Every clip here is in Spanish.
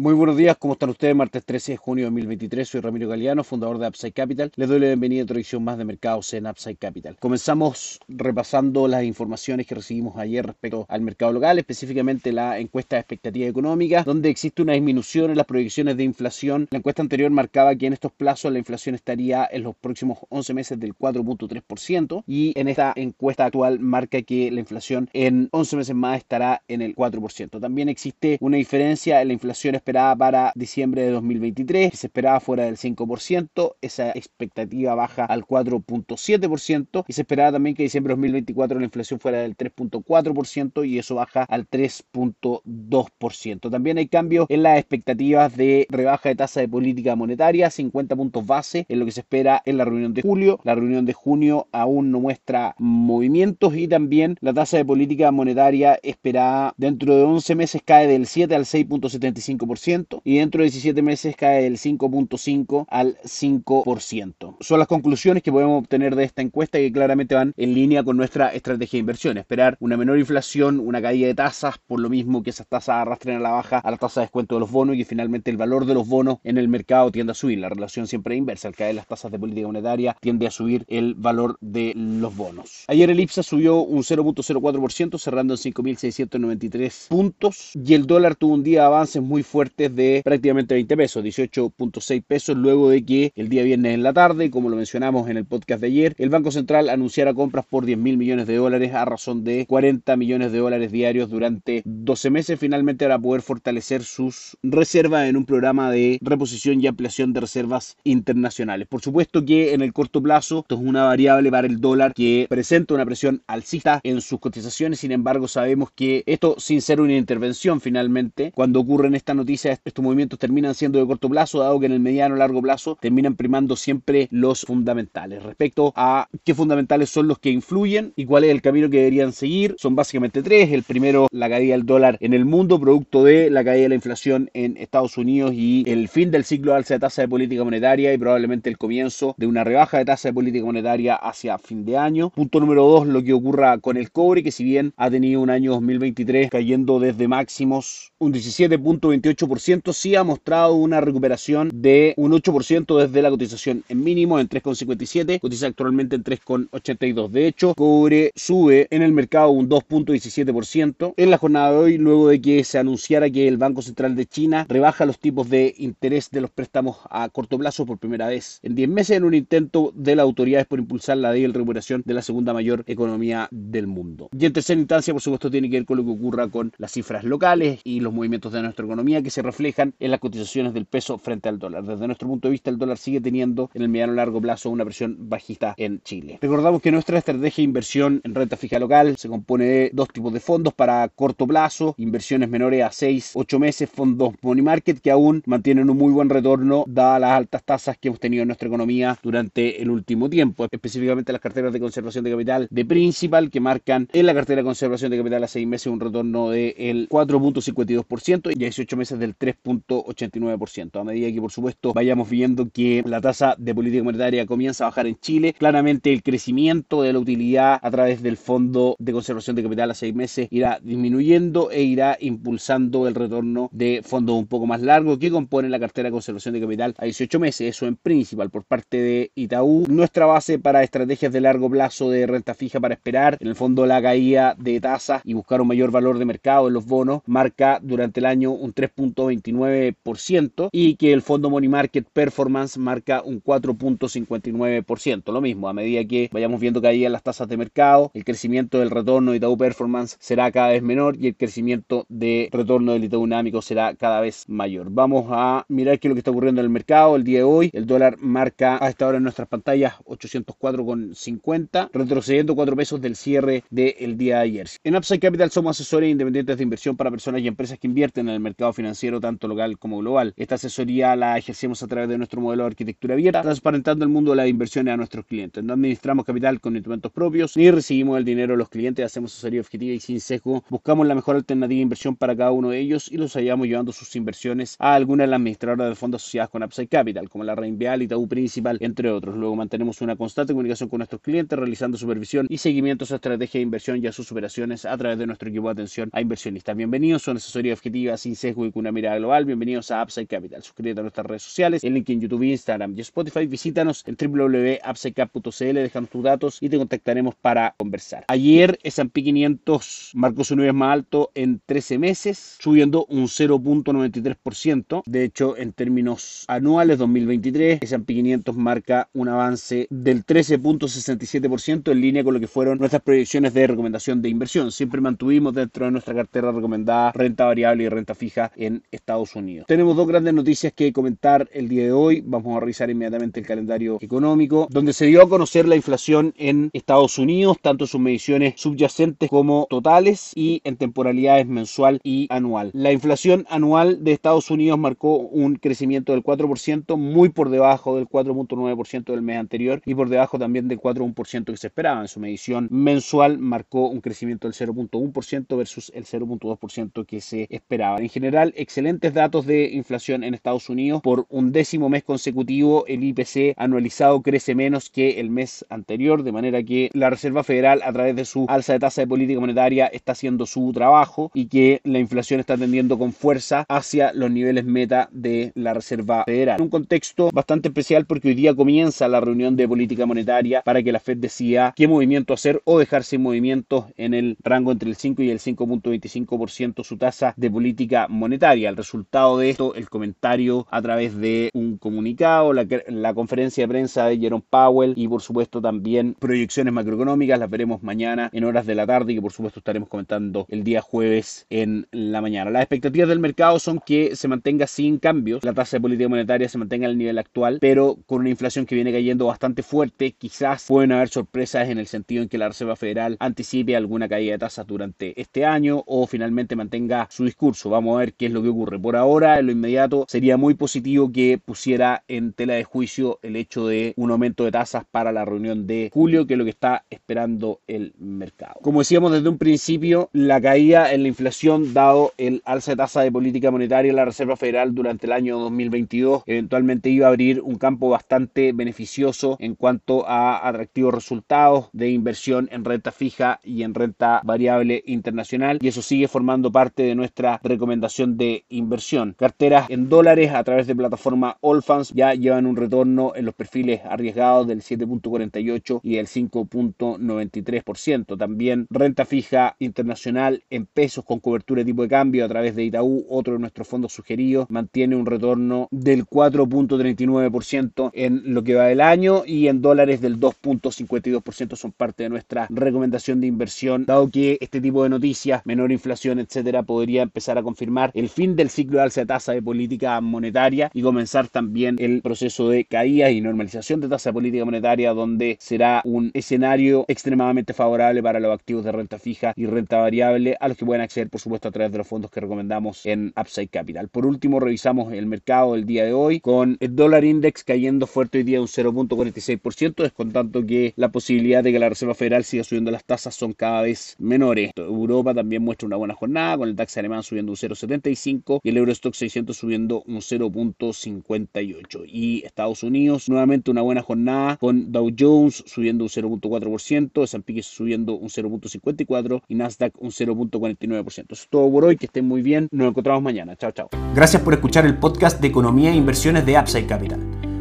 Muy buenos días, ¿cómo están ustedes? Martes 13 de junio de 2023, soy Ramiro Galeano, fundador de Upside Capital. Les doy la bienvenida a otra edición más de mercados en Upside Capital. Comenzamos repasando las informaciones que recibimos ayer respecto al mercado local, específicamente la encuesta de expectativa económica, donde existe una disminución en las proyecciones de inflación. La encuesta anterior marcaba que en estos plazos la inflación estaría en los próximos 11 meses del 4.3% y en esta encuesta actual marca que la inflación en 11 meses más estará en el 4%. También existe una diferencia en la inflación esperada para diciembre de 2023, que se esperaba fuera del 5%, esa expectativa baja al 4.7% y se esperaba también que diciembre de 2024 la inflación fuera del 3.4% y eso baja al 3.2%. También hay cambios en las expectativas de rebaja de tasa de política monetaria, 50 puntos base en lo que se espera en la reunión de julio. La reunión de junio aún no muestra movimientos y también la tasa de política monetaria esperada dentro de 11 meses cae del 7 al 6.75% y dentro de 17 meses cae del 5.5 al 5%. Son las conclusiones que podemos obtener de esta encuesta que claramente van en línea con nuestra estrategia de inversión. Esperar una menor inflación, una caída de tasas, por lo mismo que esas tasas arrastren a la baja a la tasa de descuento de los bonos y que finalmente el valor de los bonos en el mercado tiende a subir. La relación siempre es inversa. Al caer las tasas de política monetaria tiende a subir el valor de los bonos. Ayer el IPSA subió un 0.04% cerrando en 5.693 puntos y el dólar tuvo un día de avances muy fuerte de prácticamente 20 pesos, 18.6 pesos, luego de que el día viernes en la tarde, como lo mencionamos en el podcast de ayer, el Banco Central anunciara compras por 10 mil millones de dólares a razón de 40 millones de dólares diarios durante 12 meses, finalmente para poder fortalecer sus reservas en un programa de reposición y ampliación de reservas internacionales. Por supuesto que en el corto plazo esto es una variable para el dólar que presenta una presión alcista en sus cotizaciones, sin embargo sabemos que esto sin ser una intervención finalmente, cuando ocurren esta estos movimientos terminan siendo de corto plazo, dado que en el mediano o largo plazo terminan primando siempre los fundamentales. Respecto a qué fundamentales son los que influyen y cuál es el camino que deberían seguir, son básicamente tres. El primero, la caída del dólar en el mundo, producto de la caída de la inflación en Estados Unidos y el fin del ciclo de alza de tasa de política monetaria y probablemente el comienzo de una rebaja de tasa de política monetaria hacia fin de año. Punto número dos, lo que ocurra con el cobre, que si bien ha tenido un año 2023 cayendo desde máximos un 17.28% sí ha mostrado una recuperación de un 8% desde la cotización en mínimo en 3,57, cotiza actualmente en 3,82. De hecho, cobre sube en el mercado un 2,17% en la jornada de hoy, luego de que se anunciara que el Banco Central de China rebaja los tipos de interés de los préstamos a corto plazo por primera vez en 10 meses en un intento de las autoridades por impulsar la de recuperación de la segunda mayor economía del mundo. Y en tercera instancia, por supuesto, tiene que ver con lo que ocurra con las cifras locales y los movimientos de nuestra economía que se reflejan en las cotizaciones del peso frente al dólar. Desde nuestro punto de vista, el dólar sigue teniendo en el mediano largo plazo una presión bajista en Chile. Recordamos que nuestra estrategia de inversión en renta fija local se compone de dos tipos de fondos para corto plazo, inversiones menores a 6, 8 meses, fondos money market que aún mantienen un muy buen retorno dadas las altas tasas que hemos tenido en nuestra economía durante el último tiempo, específicamente las carteras de conservación de capital de principal que marcan en la cartera de conservación de capital a 6 meses un retorno del 4.52% y a 18 meses del 3. 89%. A medida que, por supuesto, vayamos viendo que la tasa de política monetaria comienza a bajar en Chile, claramente el crecimiento de la utilidad a través del Fondo de Conservación de Capital a seis meses irá disminuyendo e irá impulsando el retorno de fondos un poco más largos que componen la cartera de conservación de capital a 18 meses. Eso en principal por parte de Itaú. Nuestra base para estrategias de largo plazo de renta fija para esperar, en el fondo la caída de tasa y buscar un mayor valor de mercado en los bonos, marca durante el año un 3.29 y que el fondo Money Market Performance marca un 4.59%. Lo mismo, a medida que vayamos viendo caídas las tasas de mercado, el crecimiento del retorno de Itaú Performance será cada vez menor y el crecimiento de retorno del Itaú Dinámico será cada vez mayor. Vamos a mirar qué es lo que está ocurriendo en el mercado el día de hoy. El dólar marca a esta hora en nuestras pantallas 804,50, retrocediendo 4 pesos del cierre del día de ayer. En Upside Capital somos asesores independientes de inversión para personas y empresas que invierten en el mercado financiero financiero tanto local como global. Esta asesoría la ejercemos a través de nuestro modelo de arquitectura abierta, transparentando el mundo de las inversiones a nuestros clientes. No administramos capital con instrumentos propios, ni recibimos el dinero de los clientes, hacemos asesoría objetiva y sin sesgo. Buscamos la mejor alternativa de inversión para cada uno de ellos y los ayudamos llevando sus inversiones a algunas de las administradoras de fondos asociadas con Upside Capital, como la Reinvial y Tabú Principal, entre otros. Luego mantenemos una constante comunicación con nuestros clientes, realizando supervisión y seguimiento a su estrategia de inversión y a sus operaciones a través de nuestro equipo de atención a inversionistas. Bienvenidos a una asesoría objetiva sin sesgo y con una mirada global. Bienvenidos a Upside Capital. Suscríbete a nuestras redes sociales, el link en YouTube, Instagram y Spotify. Visítanos en www.upsidecap.cl, déjanos tus datos y te contactaremos para conversar. Ayer S&P 500 marcó su nivel más alto en 13 meses, subiendo un 0.93%. De hecho, en términos anuales 2023, S&P 500 marca un avance del 13.67% en línea con lo que fueron nuestras proyecciones de recomendación de inversión. Siempre mantuvimos dentro de nuestra cartera recomendada renta variable y renta fija en Estados Unidos. Tenemos dos grandes noticias que comentar el día de hoy. Vamos a revisar inmediatamente el calendario económico, donde se dio a conocer la inflación en Estados Unidos, tanto sus mediciones subyacentes como totales y en temporalidades mensual y anual. La inflación anual de Estados Unidos marcó un crecimiento del 4%, muy por debajo del 4.9% del mes anterior y por debajo también del 4.1% que se esperaba. En su medición mensual marcó un crecimiento del 0.1% versus el 0.2% que se esperaba. En general, excelentes datos de inflación en Estados Unidos. Por un décimo mes consecutivo, el IPC anualizado crece menos que el mes anterior, de manera que la Reserva Federal, a través de su alza de tasa de política monetaria, está haciendo su trabajo y que la inflación está tendiendo con fuerza hacia los niveles meta de la Reserva Federal. En un contexto bastante especial porque hoy día comienza la reunión de política monetaria para que la Fed decida qué movimiento hacer o dejar sin movimiento en el rango entre el 5 y el 5.25% su tasa de política monetaria. El resultado de esto, el comentario a través de un comunicado, la, la conferencia de prensa de Jerome Powell y por supuesto también proyecciones macroeconómicas, las veremos mañana en horas de la tarde y que por supuesto estaremos comentando el día jueves en la mañana. Las expectativas del mercado son que se mantenga sin cambios, la tasa de política monetaria se mantenga al nivel actual, pero con una inflación que viene cayendo bastante fuerte, quizás pueden haber sorpresas en el sentido en que la Reserva Federal anticipe alguna caída de tasas durante este año o finalmente mantenga su discurso. Vamos a ver qué es lo que ocurre. Por ahora, en lo inmediato, sería muy positivo que pusiera en tela de juicio el hecho de un aumento de tasas para la reunión de julio, que es lo que está esperando el mercado. Como decíamos desde un principio, la caída en la inflación, dado el alza de tasa de política monetaria en la Reserva Federal durante el año 2022, eventualmente iba a abrir un campo bastante beneficioso en cuanto a atractivos resultados de inversión en renta fija y en renta variable internacional y eso sigue formando parte de nuestra recomendación de inversión. Carteras en dólares a través de plataforma Allfans ya llevan un retorno en los perfiles arriesgados del 7.48 y del 5.93%. También renta fija internacional en pesos con cobertura de tipo de cambio a través de Itaú, otro de nuestros fondos sugeridos, mantiene un retorno del 4.39% en lo que va del año y en dólares del 2.52% son parte de nuestra recomendación de inversión, dado que este tipo de noticias, menor inflación, etcétera, podría empezar a confirmar el del ciclo de alza de tasa de política monetaria y comenzar también el proceso de caída y normalización de tasa de política monetaria, donde será un escenario extremadamente favorable para los activos de renta fija y renta variable, a los que pueden acceder, por supuesto, a través de los fondos que recomendamos en Upside Capital. Por último, revisamos el mercado del día de hoy con el dólar index cayendo fuerte hoy día un 0.46%, descontando que la posibilidad de que la Reserva Federal siga subiendo las tasas son cada vez menores. Europa también muestra una buena jornada, con el DAX alemán subiendo un 0.75 y el Eurostock 600 subiendo un 0.58. Y Estados Unidos nuevamente una buena jornada con Dow Jones subiendo un 0.4%, S&P subiendo un 0.54 y Nasdaq un 0.49%. Eso es todo por hoy, que estén muy bien, nos encontramos mañana. Chao, chao. Gracias por escuchar el podcast de Economía e Inversiones de Upside Capital.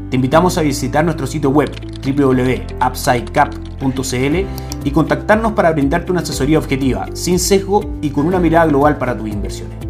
Te invitamos a visitar nuestro sitio web www.upsidecap.cl y contactarnos para brindarte una asesoría objetiva, sin sesgo y con una mirada global para tus inversiones.